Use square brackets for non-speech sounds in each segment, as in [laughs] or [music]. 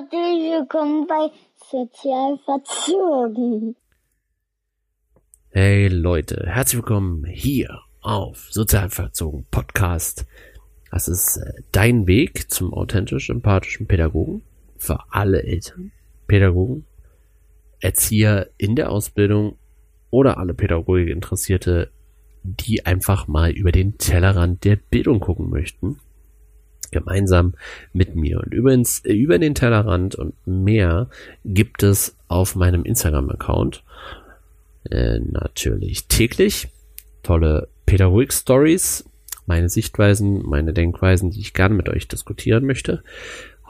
Herzlich willkommen bei Sozial Verzogen. Hey Leute, herzlich willkommen hier auf Sozial Verzogen Podcast. Das ist äh, dein Weg zum authentisch empathischen Pädagogen für alle Eltern, Pädagogen, Erzieher in der Ausbildung oder alle Pädagogik Interessierte, die einfach mal über den Tellerrand der Bildung gucken möchten gemeinsam mit mir. Und übrigens, äh, über den Tellerrand und mehr gibt es auf meinem Instagram-Account äh, natürlich täglich tolle Pädagogik-Stories, meine Sichtweisen, meine Denkweisen, die ich gerne mit euch diskutieren möchte.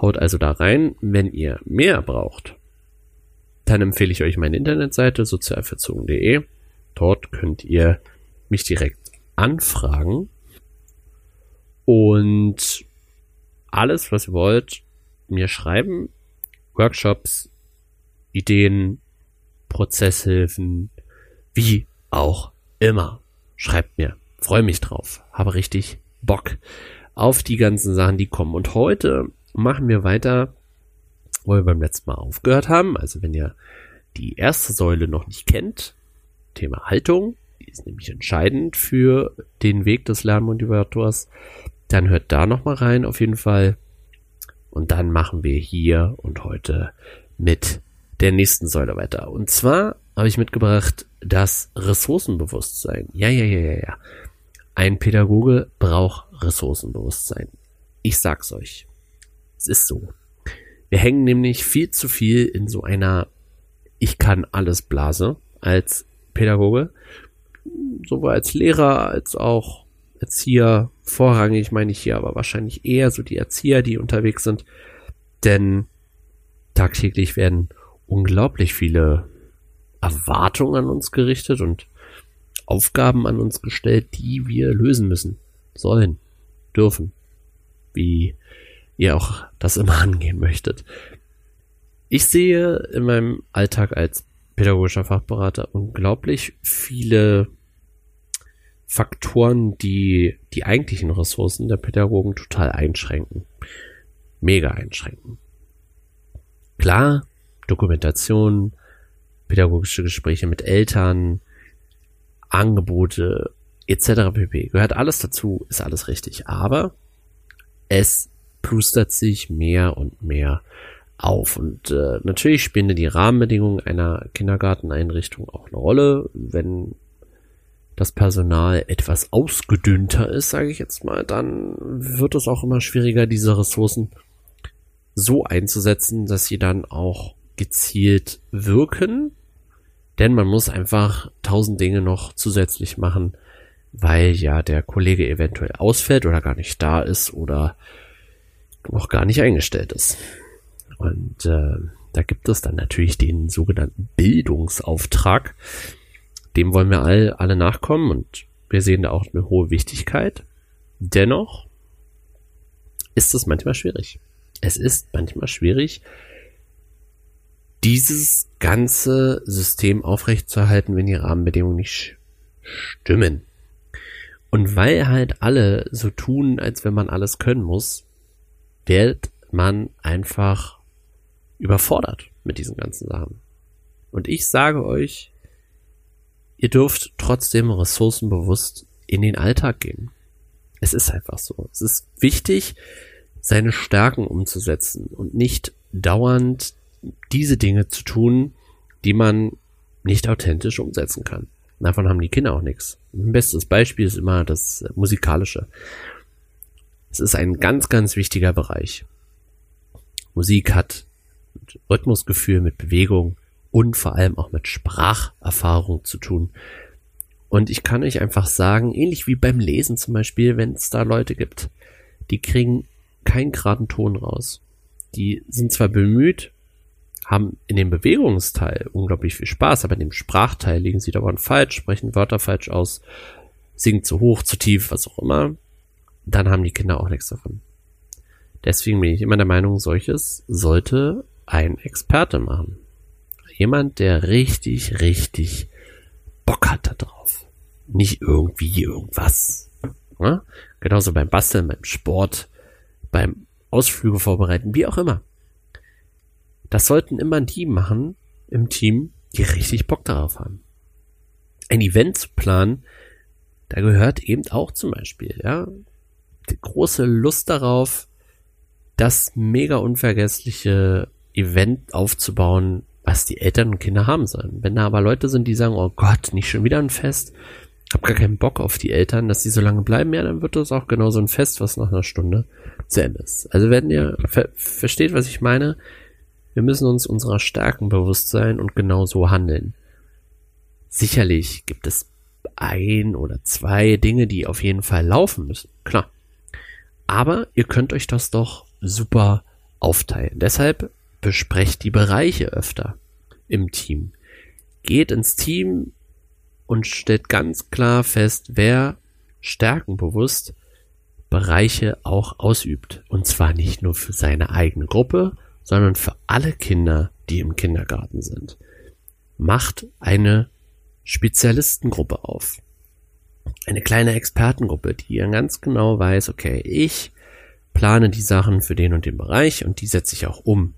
Haut also da rein. Wenn ihr mehr braucht, dann empfehle ich euch meine Internetseite sozialverzogen.de. Dort könnt ihr mich direkt anfragen. Und alles, was ihr wollt, mir schreiben. Workshops, Ideen, Prozesshilfen, wie auch immer. Schreibt mir. Freue mich drauf. Habe richtig Bock auf die ganzen Sachen, die kommen. Und heute machen wir weiter, wo wir beim letzten Mal aufgehört haben. Also wenn ihr die erste Säule noch nicht kennt, Thema Haltung, die ist nämlich entscheidend für den Weg des Lernmotivators, dann hört da nochmal rein auf jeden Fall. Und dann machen wir hier und heute mit der nächsten Säule weiter. Und zwar habe ich mitgebracht das Ressourcenbewusstsein. Ja, ja, ja, ja, ja. Ein Pädagoge braucht Ressourcenbewusstsein. Ich sag's euch. Es ist so. Wir hängen nämlich viel zu viel in so einer Ich kann alles Blase als Pädagoge. Sowohl als Lehrer als auch Erzieher, vorrangig meine ich hier aber wahrscheinlich eher so die Erzieher, die unterwegs sind, denn tagtäglich werden unglaublich viele Erwartungen an uns gerichtet und Aufgaben an uns gestellt, die wir lösen müssen, sollen, dürfen, wie ihr auch das immer [laughs] angehen möchtet. Ich sehe in meinem Alltag als pädagogischer Fachberater unglaublich viele Faktoren, die die eigentlichen Ressourcen der Pädagogen total einschränken. Mega einschränken. Klar, Dokumentation, pädagogische Gespräche mit Eltern, Angebote etc. pp. Gehört alles dazu, ist alles richtig. Aber es plustert sich mehr und mehr auf. Und äh, natürlich spielen die Rahmenbedingungen einer Kindergarteneinrichtung auch eine Rolle. Wenn das Personal etwas ausgedünnter ist, sage ich jetzt mal, dann wird es auch immer schwieriger, diese Ressourcen so einzusetzen, dass sie dann auch gezielt wirken. Denn man muss einfach tausend Dinge noch zusätzlich machen, weil ja der Kollege eventuell ausfällt oder gar nicht da ist oder noch gar nicht eingestellt ist. Und äh, da gibt es dann natürlich den sogenannten Bildungsauftrag, dem wollen wir all, alle nachkommen und wir sehen da auch eine hohe Wichtigkeit. Dennoch ist es manchmal schwierig. Es ist manchmal schwierig, dieses ganze System aufrechtzuerhalten, wenn die Rahmenbedingungen nicht stimmen. Und weil halt alle so tun, als wenn man alles können muss, wird man einfach überfordert mit diesen ganzen Sachen. Und ich sage euch, ihr dürft trotzdem ressourcenbewusst in den Alltag gehen. Es ist einfach so. Es ist wichtig, seine Stärken umzusetzen und nicht dauernd diese Dinge zu tun, die man nicht authentisch umsetzen kann. Davon haben die Kinder auch nichts. Ein bestes Beispiel ist immer das Musikalische. Es ist ein ganz, ganz wichtiger Bereich. Musik hat Rhythmusgefühl, mit Bewegung, und vor allem auch mit Spracherfahrung zu tun. Und ich kann euch einfach sagen, ähnlich wie beim Lesen zum Beispiel, wenn es da Leute gibt, die kriegen keinen geraden Ton raus. Die sind zwar bemüht, haben in dem Bewegungsteil unglaublich viel Spaß, aber in dem Sprachteil liegen sie dauernd falsch, sprechen Wörter falsch aus, singen zu hoch, zu tief, was auch immer. Dann haben die Kinder auch nichts davon. Deswegen bin ich immer der Meinung, solches sollte ein Experte machen. Jemand, der richtig, richtig Bock hat da drauf. Nicht irgendwie irgendwas. Ja? Genauso beim Basteln, beim Sport, beim Ausflüge vorbereiten, wie auch immer. das sollten immer die machen im Team, die richtig Bock darauf haben. Ein Event zu planen, da gehört eben auch zum Beispiel, ja, die große Lust darauf, das mega unvergessliche Event aufzubauen, was die Eltern und Kinder haben sollen. Wenn da aber Leute sind, die sagen, oh Gott, nicht schon wieder ein Fest, hab gar keinen Bock auf die Eltern, dass die so lange bleiben, ja, dann wird das auch genau so ein Fest, was nach einer Stunde zu Ende ist. Also wenn ihr ver versteht, was ich meine, wir müssen uns unserer Stärken bewusst sein und genau so handeln. Sicherlich gibt es ein oder zwei Dinge, die auf jeden Fall laufen müssen. Klar. Aber ihr könnt euch das doch super aufteilen. Deshalb besprecht die Bereiche öfter im Team. Geht ins Team und stellt ganz klar fest, wer stärkenbewusst Bereiche auch ausübt. Und zwar nicht nur für seine eigene Gruppe, sondern für alle Kinder, die im Kindergarten sind. Macht eine Spezialistengruppe auf. Eine kleine Expertengruppe, die dann ganz genau weiß, okay, ich plane die Sachen für den und den Bereich und die setze ich auch um.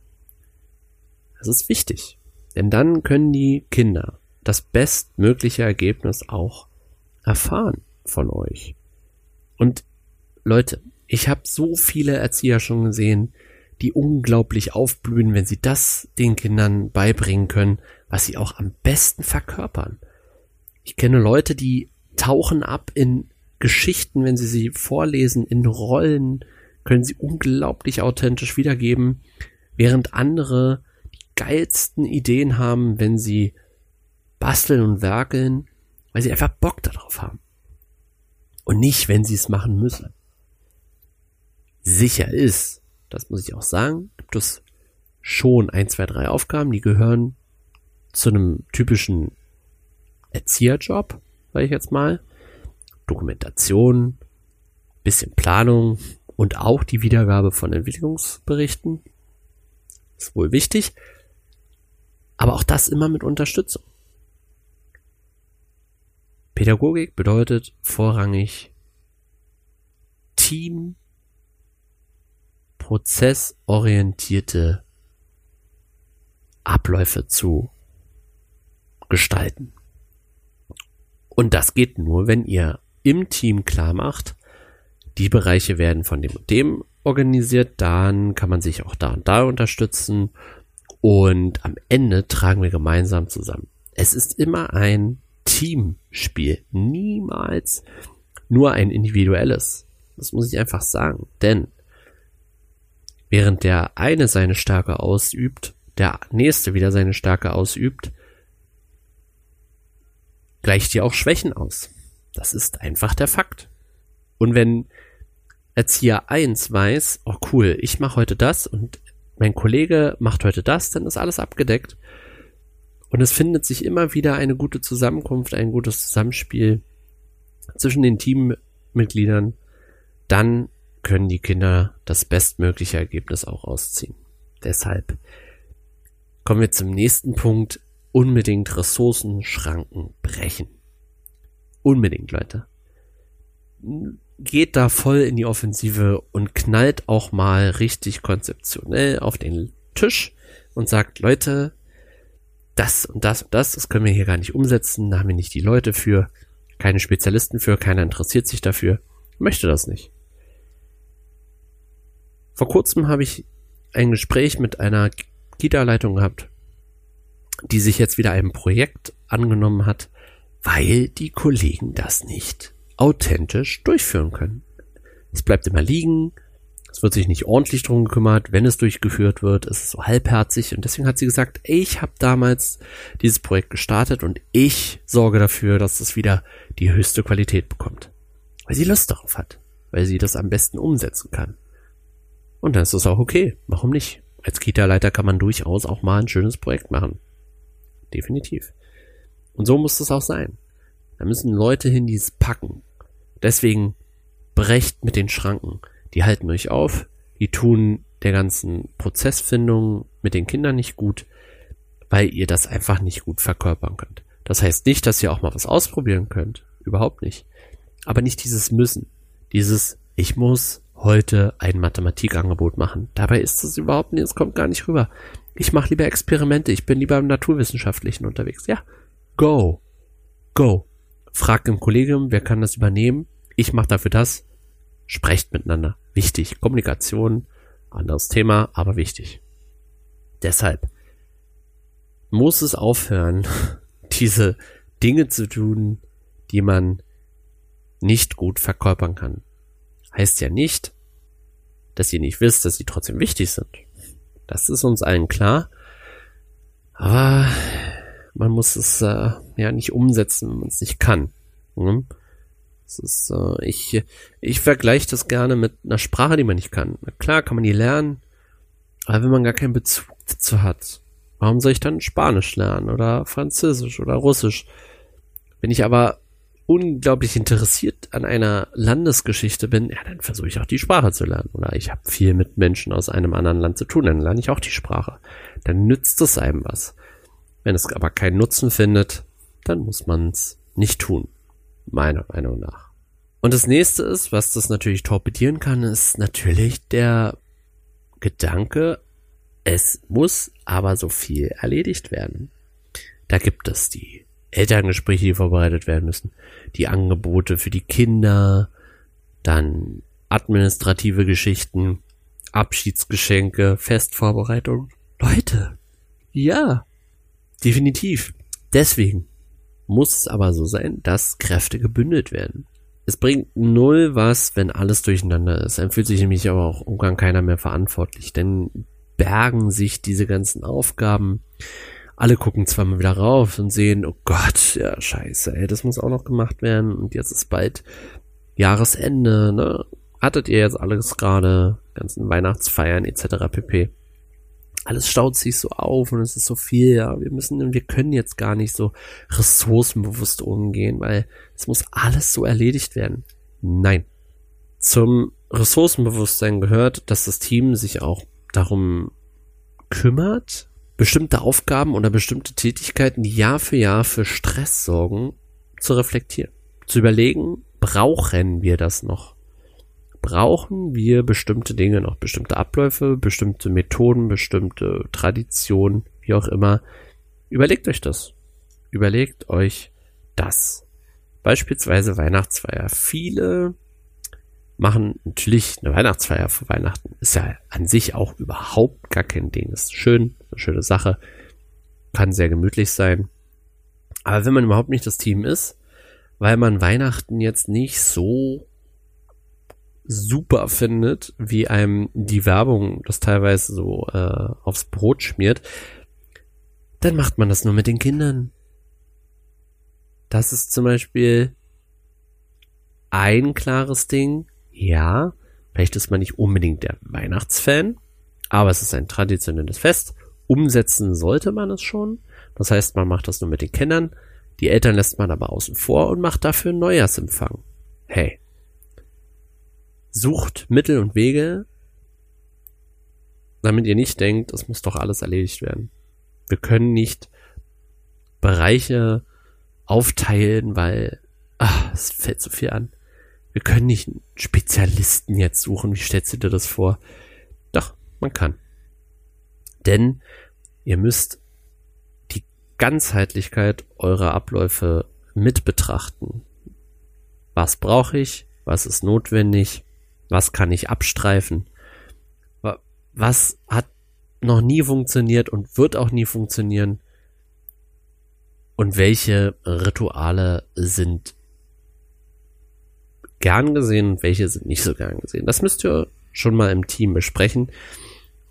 Das ist wichtig, denn dann können die Kinder das bestmögliche Ergebnis auch erfahren von euch. Und Leute, ich habe so viele Erzieher schon gesehen, die unglaublich aufblühen, wenn sie das den Kindern beibringen können, was sie auch am besten verkörpern. Ich kenne Leute, die tauchen ab in Geschichten, wenn sie sie vorlesen, in Rollen, können sie unglaublich authentisch wiedergeben, während andere geilsten Ideen haben, wenn sie basteln und werkeln, weil sie einfach Bock darauf haben. Und nicht, wenn sie es machen müssen. Sicher ist, das muss ich auch sagen, gibt es schon ein, zwei, drei Aufgaben, die gehören zu einem typischen Erzieherjob, sage ich jetzt mal. Dokumentation, bisschen Planung und auch die Wiedergabe von Entwicklungsberichten. Ist wohl wichtig. Aber auch das immer mit Unterstützung. Pädagogik bedeutet vorrangig Team prozessorientierte Abläufe zu gestalten. Und das geht nur, wenn ihr im Team klar macht, die Bereiche werden von dem und dem organisiert, dann kann man sich auch da und da unterstützen und am Ende tragen wir gemeinsam zusammen. Es ist immer ein Teamspiel, niemals nur ein individuelles. Das muss ich einfach sagen, denn Während der eine seine Stärke ausübt, der nächste wieder seine Stärke ausübt, gleicht ihr auch Schwächen aus. Das ist einfach der Fakt. Und wenn Erzieher 1 weiß, oh cool, ich mache heute das und mein Kollege macht heute das, dann ist alles abgedeckt. Und es findet sich immer wieder eine gute Zusammenkunft, ein gutes Zusammenspiel zwischen den Teammitgliedern. Dann können die Kinder das bestmögliche Ergebnis auch ausziehen. Deshalb kommen wir zum nächsten Punkt. Unbedingt Ressourcenschranken brechen. Unbedingt, Leute. Geht da voll in die Offensive und knallt auch mal richtig konzeptionell auf den Tisch und sagt, Leute, das und das und das, das können wir hier gar nicht umsetzen, da haben wir nicht die Leute für, keine Spezialisten für, keiner interessiert sich dafür, möchte das nicht. Vor kurzem habe ich ein Gespräch mit einer Kita-Leitung gehabt, die sich jetzt wieder einem Projekt angenommen hat, weil die Kollegen das nicht authentisch durchführen können. Es bleibt immer liegen, es wird sich nicht ordentlich drum gekümmert, wenn es durchgeführt wird, ist es so halbherzig und deswegen hat sie gesagt, ich habe damals dieses Projekt gestartet und ich sorge dafür, dass es wieder die höchste Qualität bekommt. Weil sie Lust darauf hat, weil sie das am besten umsetzen kann. Und dann ist das auch okay. Warum nicht? Als Kita-Leiter kann man durchaus auch mal ein schönes Projekt machen. Definitiv. Und so muss es auch sein. Da müssen Leute hin, die es packen. Deswegen brecht mit den Schranken. Die halten euch auf, die tun der ganzen Prozessfindung mit den Kindern nicht gut, weil ihr das einfach nicht gut verkörpern könnt. Das heißt nicht, dass ihr auch mal was ausprobieren könnt. Überhaupt nicht. Aber nicht dieses Müssen. Dieses, ich muss heute ein Mathematikangebot machen. Dabei ist es überhaupt nicht, es kommt gar nicht rüber. Ich mache lieber Experimente, ich bin lieber im Naturwissenschaftlichen unterwegs. Ja, go, go. Fragt im Kollegium, wer kann das übernehmen? Ich mache dafür das. Sprecht miteinander. Wichtig. Kommunikation, anderes Thema, aber wichtig. Deshalb muss es aufhören, [laughs] diese Dinge zu tun, die man nicht gut verkörpern kann. Heißt ja nicht, dass ihr nicht wisst, dass sie trotzdem wichtig sind. Das ist uns allen klar. Aber man muss es äh, ja nicht umsetzen, wenn man es nicht kann. Hm? Das ist, äh, ich, ich vergleiche das gerne mit einer Sprache, die man nicht kann. Klar kann man die lernen, aber wenn man gar keinen Bezug dazu hat, warum soll ich dann Spanisch lernen oder Französisch oder Russisch? Wenn ich aber unglaublich interessiert an einer Landesgeschichte bin, ja, dann versuche ich auch die Sprache zu lernen. Oder ich habe viel mit Menschen aus einem anderen Land zu tun, dann lerne ich auch die Sprache. Dann nützt es einem was. Wenn es aber keinen Nutzen findet, dann muss man es nicht tun. Meiner Meinung nach. Und das nächste ist, was das natürlich torpedieren kann, ist natürlich der Gedanke, es muss aber so viel erledigt werden. Da gibt es die Elterngespräche, die vorbereitet werden müssen, die Angebote für die Kinder, dann administrative Geschichten, Abschiedsgeschenke, Festvorbereitung. Leute, ja, definitiv. Deswegen muss es aber so sein, dass Kräfte gebündelt werden. Es bringt null was, wenn alles durcheinander ist. Dann fühlt sich nämlich aber auch umgang keiner mehr verantwortlich. Denn bergen sich diese ganzen Aufgaben alle gucken zwar mal wieder rauf und sehen, oh Gott, ja, scheiße, ey, das muss auch noch gemacht werden und jetzt ist bald Jahresende, ne? Hattet ihr jetzt alles gerade, ganzen Weihnachtsfeiern etc. pp. Alles staut sich so auf und es ist so viel, ja, wir müssen, wir können jetzt gar nicht so ressourcenbewusst umgehen, weil es muss alles so erledigt werden. Nein. Zum Ressourcenbewusstsein gehört, dass das Team sich auch darum kümmert, bestimmte Aufgaben oder bestimmte Tätigkeiten, die Jahr für Jahr für Stress sorgen, zu reflektieren. Zu überlegen, brauchen wir das noch? Brauchen wir bestimmte Dinge noch, bestimmte Abläufe, bestimmte Methoden, bestimmte Traditionen, wie auch immer. Überlegt euch das. Überlegt euch das. Beispielsweise Weihnachtsfeier. Viele machen natürlich eine Weihnachtsfeier vor Weihnachten. Ist ja an sich auch überhaupt gar kein Ding. Ist schön, eine schöne Sache. Kann sehr gemütlich sein. Aber wenn man überhaupt nicht das Team ist, weil man Weihnachten jetzt nicht so super findet, wie einem die Werbung das teilweise so äh, aufs Brot schmiert, dann macht man das nur mit den Kindern. Das ist zum Beispiel ein klares Ding. Ja, vielleicht ist man nicht unbedingt der Weihnachtsfan, aber es ist ein traditionelles Fest. Umsetzen sollte man es schon. Das heißt, man macht das nur mit den Kindern. Die Eltern lässt man aber außen vor und macht dafür einen Neujahrsempfang. Hey. Sucht Mittel und Wege, damit ihr nicht denkt, es muss doch alles erledigt werden. Wir können nicht Bereiche aufteilen, weil ach, es fällt so viel an. Wir können nicht Spezialisten jetzt suchen. Wie stellst du dir das vor? Doch, man kann. Denn ihr müsst die Ganzheitlichkeit eurer Abläufe mit betrachten. Was brauche ich? Was ist notwendig? Was kann ich abstreifen? Was hat noch nie funktioniert und wird auch nie funktionieren? Und welche Rituale sind gern gesehen und welche sind nicht so gern gesehen. Das müsst ihr schon mal im Team besprechen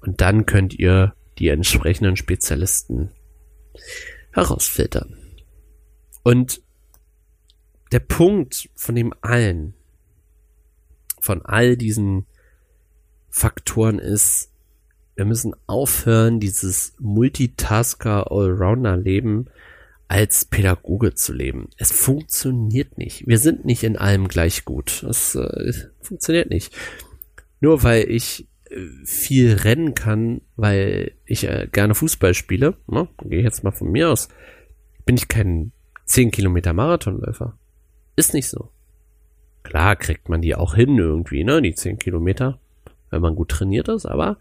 und dann könnt ihr die entsprechenden Spezialisten herausfiltern. Und der Punkt von dem allen, von all diesen Faktoren ist, wir müssen aufhören, dieses Multitasker-Allrounder-Leben als Pädagoge zu leben. Es funktioniert nicht. Wir sind nicht in allem gleich gut. Es äh, funktioniert nicht. Nur weil ich äh, viel rennen kann, weil ich äh, gerne Fußball spiele, ne, gehe ich jetzt mal von mir aus, bin ich kein 10 Kilometer Marathonläufer. Ist nicht so. Klar kriegt man die auch hin irgendwie, ne, die 10 Kilometer, wenn man gut trainiert ist, aber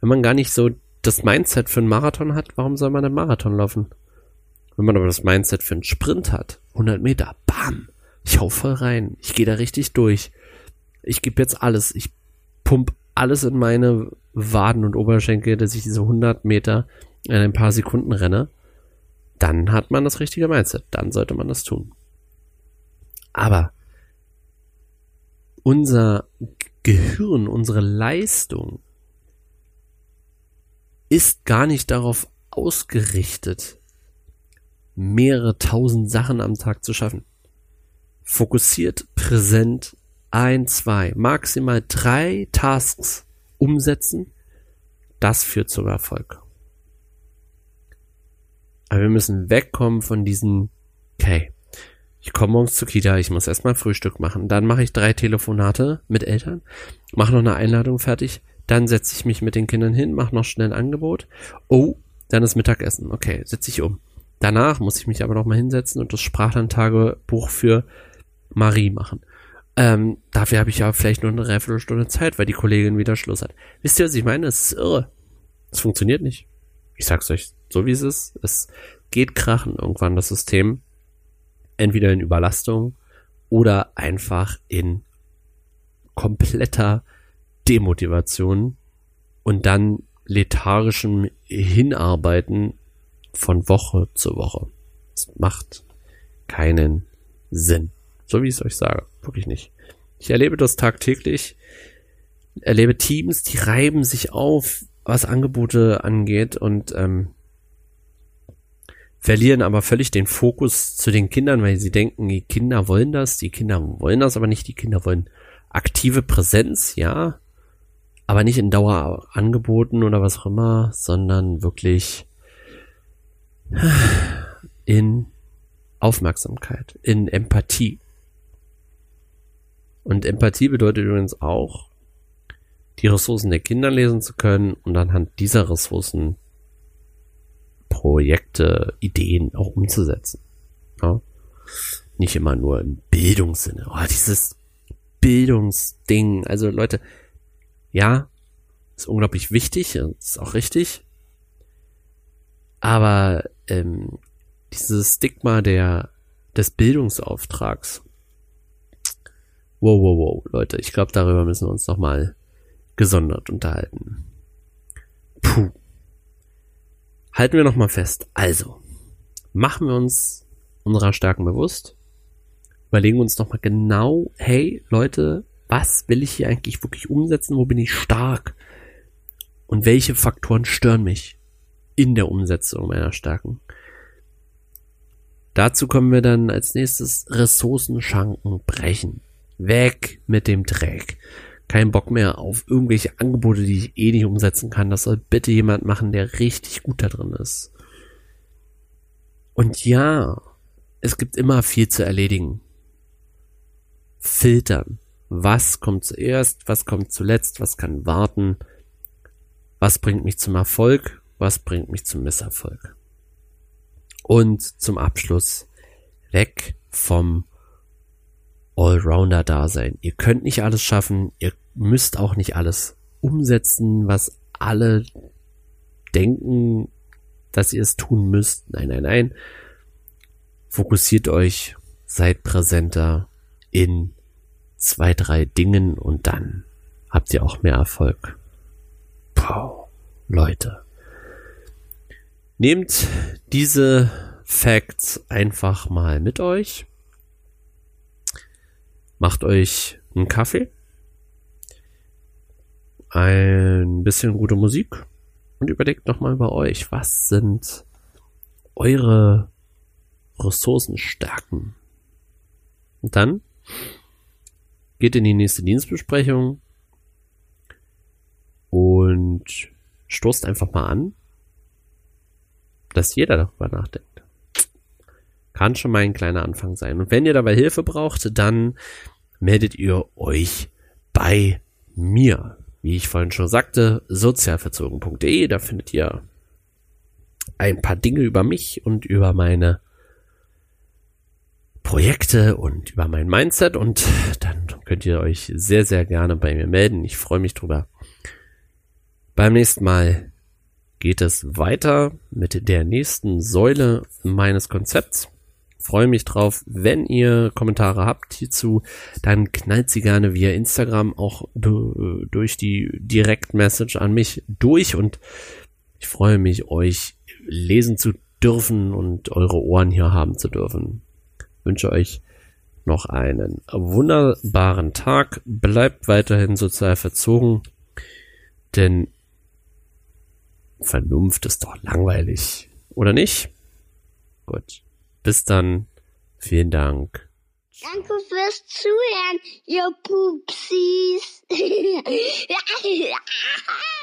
wenn man gar nicht so das Mindset für einen Marathon hat, warum soll man einen Marathon laufen? Wenn man aber das Mindset für einen Sprint hat, 100 Meter, bam, ich hau voll rein, ich gehe da richtig durch. Ich gebe jetzt alles, ich pump alles in meine Waden und Oberschenkel, dass ich diese 100 Meter in ein paar Sekunden renne, dann hat man das richtige Mindset, dann sollte man das tun. Aber unser Gehirn, unsere Leistung ist gar nicht darauf ausgerichtet, mehrere tausend Sachen am Tag zu schaffen. Fokussiert, präsent, ein, zwei, maximal drei Tasks umsetzen, das führt zum Erfolg. Aber wir müssen wegkommen von diesen, okay, ich komme morgens zur Kita, ich muss erstmal Frühstück machen, dann mache ich drei Telefonate mit Eltern, mache noch eine Einladung fertig, dann setze ich mich mit den Kindern hin, mache noch schnell ein Angebot. Oh, dann ist Mittagessen. Okay, setze ich um. Danach muss ich mich aber noch mal hinsetzen und das Sprachlerntagebuch für Marie machen. Ähm, dafür habe ich ja vielleicht nur eine Dreiviertelstunde Zeit, weil die Kollegin wieder Schluss hat. Wisst ihr, was ich meine? Es ist irre. Es funktioniert nicht. Ich sag's euch so, wie es ist. Es geht krachen irgendwann das System. Entweder in Überlastung oder einfach in kompletter Demotivation und dann lethargischem Hinarbeiten von Woche zu Woche. Es macht keinen Sinn. So wie ich es euch sage. Wirklich nicht. Ich erlebe das tagtäglich. Erlebe Teams, die reiben sich auf, was Angebote angeht und ähm, verlieren aber völlig den Fokus zu den Kindern, weil sie denken, die Kinder wollen das, die Kinder wollen das aber nicht, die Kinder wollen aktive Präsenz, ja, aber nicht in Dauer angeboten oder was auch immer, sondern wirklich in Aufmerksamkeit, in Empathie. Und Empathie bedeutet übrigens auch, die Ressourcen der Kinder lesen zu können und anhand dieser Ressourcen Projekte, Ideen auch umzusetzen. Ja? Nicht immer nur im Bildungssinne. Oh, dieses Bildungsding. Also Leute, ja, ist unglaublich wichtig, ist auch richtig. Aber ähm, dieses Stigma der des Bildungsauftrags. Wow, wow, wow, Leute, ich glaube, darüber müssen wir uns noch mal gesondert unterhalten. Puh. Halten wir noch mal fest. Also, machen wir uns unserer Stärken bewusst. Überlegen uns noch mal genau, hey, Leute, was will ich hier eigentlich wirklich umsetzen, wo bin ich stark und welche Faktoren stören mich in der Umsetzung meiner Stärken. Dazu kommen wir dann als nächstes Ressourcenschanken brechen. Weg mit dem Dreck. Kein Bock mehr auf irgendwelche Angebote, die ich eh nicht umsetzen kann. Das soll bitte jemand machen, der richtig gut da drin ist. Und ja, es gibt immer viel zu erledigen. Filtern was kommt zuerst, was kommt zuletzt, was kann warten, was bringt mich zum Erfolg, was bringt mich zum Misserfolg. Und zum Abschluss weg vom Allrounder-Dasein. Ihr könnt nicht alles schaffen, ihr müsst auch nicht alles umsetzen, was alle denken, dass ihr es tun müsst. Nein, nein, nein. Fokussiert euch, seid präsenter in zwei, drei Dingen und dann habt ihr auch mehr Erfolg. Wow, Leute. Nehmt diese Facts einfach mal mit euch. Macht euch einen Kaffee, ein bisschen gute Musik und überlegt nochmal über euch, was sind eure Ressourcenstärken. Und dann geht in die nächste Dienstbesprechung und stoßt einfach mal an, dass jeder darüber nachdenkt. Kann schon mal ein kleiner Anfang sein. Und wenn ihr dabei Hilfe braucht, dann meldet ihr euch bei mir. Wie ich vorhin schon sagte, sozialverzogen.de, da findet ihr ein paar Dinge über mich und über meine Projekte und über mein Mindset und dann könnt ihr euch sehr, sehr gerne bei mir melden. Ich freue mich drüber. Beim nächsten Mal geht es weiter mit der nächsten Säule meines Konzepts. Freue mich drauf. Wenn ihr Kommentare habt hierzu, dann knallt sie gerne via Instagram auch durch die Direktmessage an mich durch und ich freue mich, euch lesen zu dürfen und eure Ohren hier haben zu dürfen. Ich wünsche euch noch einen wunderbaren Tag. Bleibt weiterhin sozial verzogen, denn Vernunft ist doch langweilig, oder nicht? Gut. Bis dann. Vielen Dank. Danke fürs Zuhören, ihr Pupsis. [laughs]